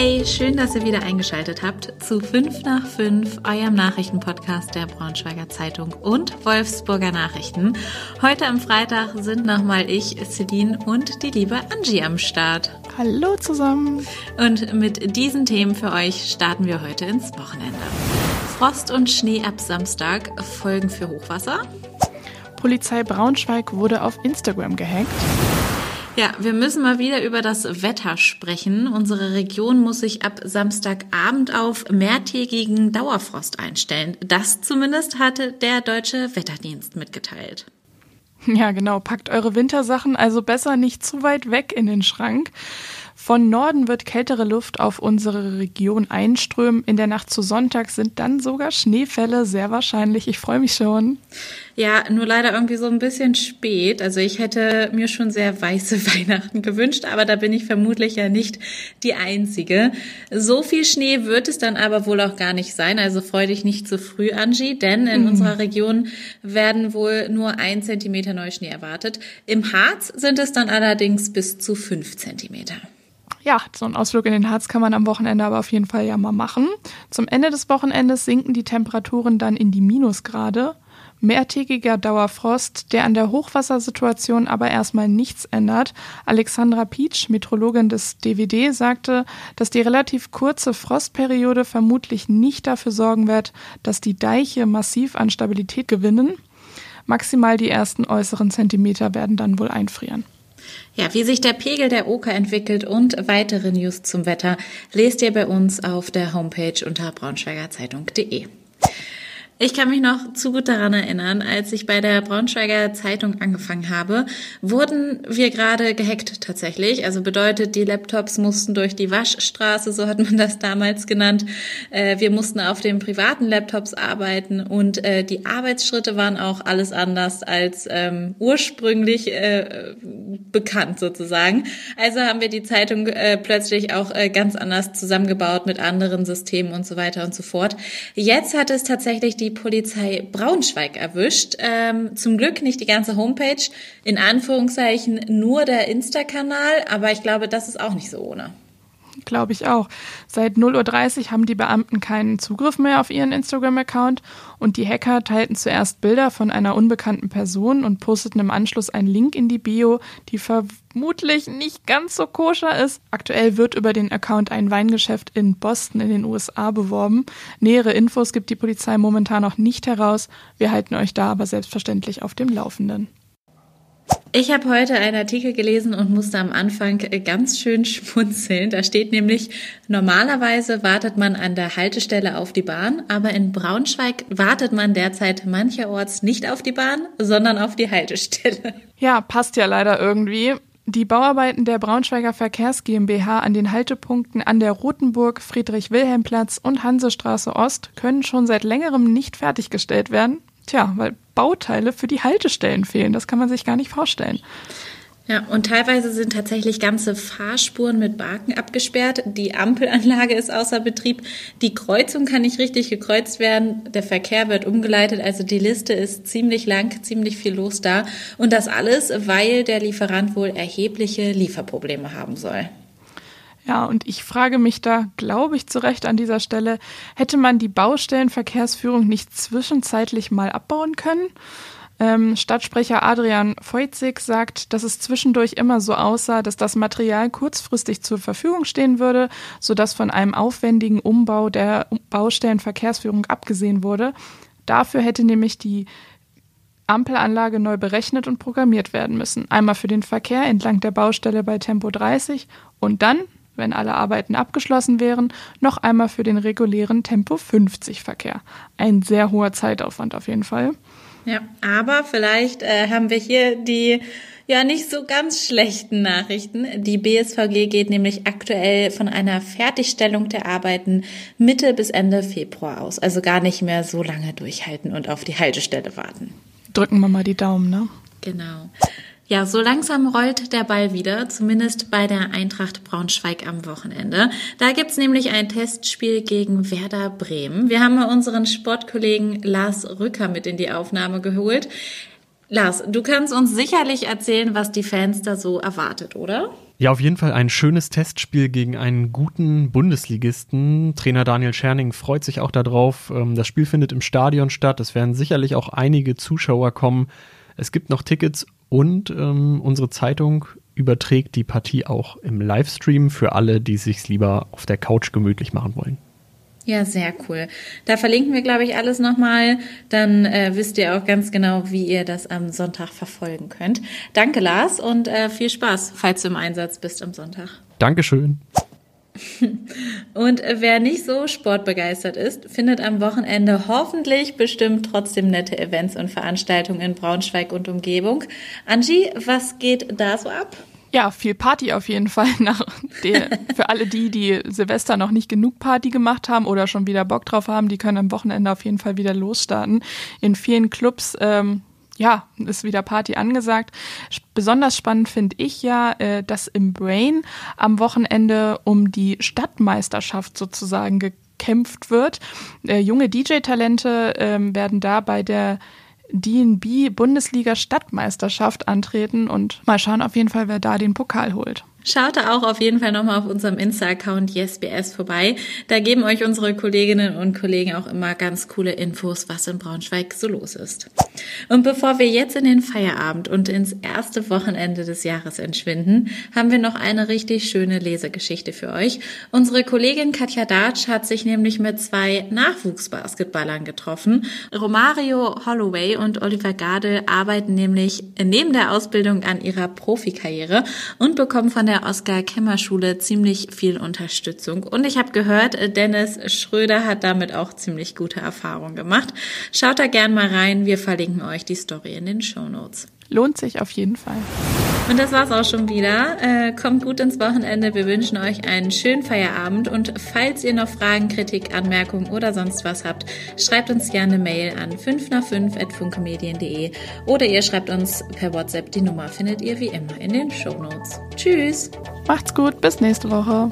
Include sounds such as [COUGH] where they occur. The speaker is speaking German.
Hey, schön, dass ihr wieder eingeschaltet habt zu 5 nach 5, eurem Nachrichtenpodcast der Braunschweiger Zeitung und Wolfsburger Nachrichten. Heute am Freitag sind nochmal ich, Celine und die liebe Angie am Start. Hallo zusammen. Und mit diesen Themen für euch starten wir heute ins Wochenende. Frost und Schnee ab Samstag, Folgen für Hochwasser. Polizei Braunschweig wurde auf Instagram gehackt. Ja, wir müssen mal wieder über das Wetter sprechen. Unsere Region muss sich ab Samstagabend auf mehrtägigen Dauerfrost einstellen. Das zumindest hatte der deutsche Wetterdienst mitgeteilt. Ja, genau. Packt eure Wintersachen also besser nicht zu weit weg in den Schrank. Von Norden wird kältere Luft auf unsere Region einströmen. In der Nacht zu Sonntag sind dann sogar Schneefälle sehr wahrscheinlich. Ich freue mich schon. Ja, nur leider irgendwie so ein bisschen spät. Also ich hätte mir schon sehr weiße [LAUGHS] Weihnachten gewünscht, aber da bin ich vermutlich ja nicht die Einzige. So viel Schnee wird es dann aber wohl auch gar nicht sein. Also freu dich nicht zu früh, Angie, denn in mhm. unserer Region werden wohl nur ein Zentimeter Neuschnee erwartet. Im Harz sind es dann allerdings bis zu fünf Zentimeter ja, so einen Ausflug in den Harz kann man am Wochenende aber auf jeden Fall ja mal machen. Zum Ende des Wochenendes sinken die Temperaturen dann in die Minusgrade. Mehrtägiger Dauerfrost, der an der Hochwassersituation aber erstmal nichts ändert. Alexandra Pietsch, Metrologin des DWD, sagte, dass die relativ kurze Frostperiode vermutlich nicht dafür sorgen wird, dass die Deiche massiv an Stabilität gewinnen. Maximal die ersten äußeren Zentimeter werden dann wohl einfrieren. Ja, wie sich der Pegel der Oker entwickelt und weitere News zum Wetter lest ihr bei uns auf der Homepage unter braunschweigerzeitung.de. Ich kann mich noch zu gut daran erinnern, als ich bei der Braunschweiger Zeitung angefangen habe, wurden wir gerade gehackt tatsächlich. Also bedeutet, die Laptops mussten durch die Waschstraße, so hat man das damals genannt. Äh, wir mussten auf den privaten Laptops arbeiten und äh, die Arbeitsschritte waren auch alles anders als ähm, ursprünglich äh, bekannt sozusagen. Also haben wir die Zeitung plötzlich auch ganz anders zusammengebaut mit anderen Systemen und so weiter und so fort. Jetzt hat es tatsächlich die die Polizei Braunschweig erwischt. Ähm, zum Glück nicht die ganze Homepage, in Anführungszeichen nur der Insta-Kanal, aber ich glaube, das ist auch nicht so ohne. Glaube ich auch. Seit 0.30 Uhr haben die Beamten keinen Zugriff mehr auf ihren Instagram-Account und die Hacker teilten zuerst Bilder von einer unbekannten Person und posteten im Anschluss einen Link in die Bio, die vermutlich nicht ganz so koscher ist. Aktuell wird über den Account ein Weingeschäft in Boston in den USA beworben. Nähere Infos gibt die Polizei momentan noch nicht heraus. Wir halten euch da aber selbstverständlich auf dem Laufenden. Ich habe heute einen Artikel gelesen und musste am Anfang ganz schön schmunzeln. Da steht nämlich, normalerweise wartet man an der Haltestelle auf die Bahn, aber in Braunschweig wartet man derzeit mancherorts nicht auf die Bahn, sondern auf die Haltestelle. Ja, passt ja leider irgendwie. Die Bauarbeiten der Braunschweiger Verkehrs GmbH an den Haltepunkten an der Rotenburg, Friedrich-Wilhelm-Platz und Hansestraße Ost können schon seit längerem nicht fertiggestellt werden. Tja, weil Bauteile für die Haltestellen fehlen. Das kann man sich gar nicht vorstellen. Ja, und teilweise sind tatsächlich ganze Fahrspuren mit Baken abgesperrt. Die Ampelanlage ist außer Betrieb. Die Kreuzung kann nicht richtig gekreuzt werden. Der Verkehr wird umgeleitet. Also die Liste ist ziemlich lang, ziemlich viel los da. Und das alles, weil der Lieferant wohl erhebliche Lieferprobleme haben soll. Ja, und ich frage mich da, glaube ich, zu Recht an dieser Stelle, hätte man die Baustellenverkehrsführung nicht zwischenzeitlich mal abbauen können? Ähm, Stadtsprecher Adrian Feuzig sagt, dass es zwischendurch immer so aussah, dass das Material kurzfristig zur Verfügung stehen würde, sodass von einem aufwendigen Umbau der Baustellenverkehrsführung abgesehen wurde. Dafür hätte nämlich die Ampelanlage neu berechnet und programmiert werden müssen. Einmal für den Verkehr entlang der Baustelle bei Tempo 30 und dann wenn alle Arbeiten abgeschlossen wären, noch einmal für den regulären Tempo 50 Verkehr. Ein sehr hoher Zeitaufwand auf jeden Fall. Ja, aber vielleicht äh, haben wir hier die ja nicht so ganz schlechten Nachrichten. Die BSVG geht nämlich aktuell von einer Fertigstellung der Arbeiten Mitte bis Ende Februar aus. Also gar nicht mehr so lange durchhalten und auf die Haltestelle warten. Drücken wir mal die Daumen, ne? Genau. Ja, so langsam rollt der Ball wieder, zumindest bei der Eintracht Braunschweig am Wochenende. Da gibt's nämlich ein Testspiel gegen Werder Bremen. Wir haben mal unseren Sportkollegen Lars Rücker mit in die Aufnahme geholt. Lars, du kannst uns sicherlich erzählen, was die Fans da so erwartet, oder? Ja, auf jeden Fall ein schönes Testspiel gegen einen guten Bundesligisten. Trainer Daniel Scherning freut sich auch darauf. Ähm, das Spiel findet im Stadion statt. Es werden sicherlich auch einige Zuschauer kommen. Es gibt noch Tickets und ähm, unsere Zeitung überträgt die Partie auch im Livestream für alle, die sich lieber auf der Couch gemütlich machen wollen. Ja, sehr cool. Da verlinken wir, glaube ich, alles nochmal. Dann äh, wisst ihr auch ganz genau, wie ihr das am Sonntag verfolgen könnt. Danke, Lars, und äh, viel Spaß, falls du im Einsatz bist am Sonntag. Dankeschön. [LAUGHS] Und wer nicht so sportbegeistert ist, findet am Wochenende hoffentlich bestimmt trotzdem nette Events und Veranstaltungen in Braunschweig und Umgebung. Angie, was geht da so ab? Ja, viel Party auf jeden Fall. [LAUGHS] Nach der, für alle die, die Silvester noch nicht genug Party gemacht haben oder schon wieder Bock drauf haben, die können am Wochenende auf jeden Fall wieder losstarten. In vielen Clubs ähm, ja, ist wieder Party angesagt. Besonders spannend finde ich ja, äh, dass im Brain am Wochenende um die Stadtmeisterschaft sozusagen gekämpft wird. Äh, junge DJ-Talente äh, werden da bei der DNB Bundesliga Stadtmeisterschaft antreten und mal schauen auf jeden Fall, wer da den Pokal holt. Schaut da auch auf jeden Fall nochmal auf unserem Insta-Account YesBS vorbei. Da geben euch unsere Kolleginnen und Kollegen auch immer ganz coole Infos, was in Braunschweig so los ist. Und bevor wir jetzt in den Feierabend und ins erste Wochenende des Jahres entschwinden, haben wir noch eine richtig schöne Lesegeschichte für euch. Unsere Kollegin Katja Datsch hat sich nämlich mit zwei Nachwuchsbasketballern getroffen. Romario Holloway und Oliver Gade arbeiten nämlich neben der Ausbildung an ihrer Profikarriere und bekommen von der Oskar-Kemmer-Schule ziemlich viel Unterstützung. Und ich habe gehört, Dennis Schröder hat damit auch ziemlich gute Erfahrungen gemacht. Schaut da gern mal rein. Wir verlinken euch die Story in den Show Notes. Lohnt sich auf jeden Fall. Und das war's auch schon wieder. Äh, kommt gut ins Wochenende. Wir wünschen euch einen schönen Feierabend. Und falls ihr noch Fragen, Kritik, Anmerkungen oder sonst was habt, schreibt uns gerne eine Mail an 5 nach 5 at funkemedien.de oder ihr schreibt uns per WhatsApp. Die Nummer findet ihr wie immer in den Show Notes. Tschüss. Macht's gut. Bis nächste Woche.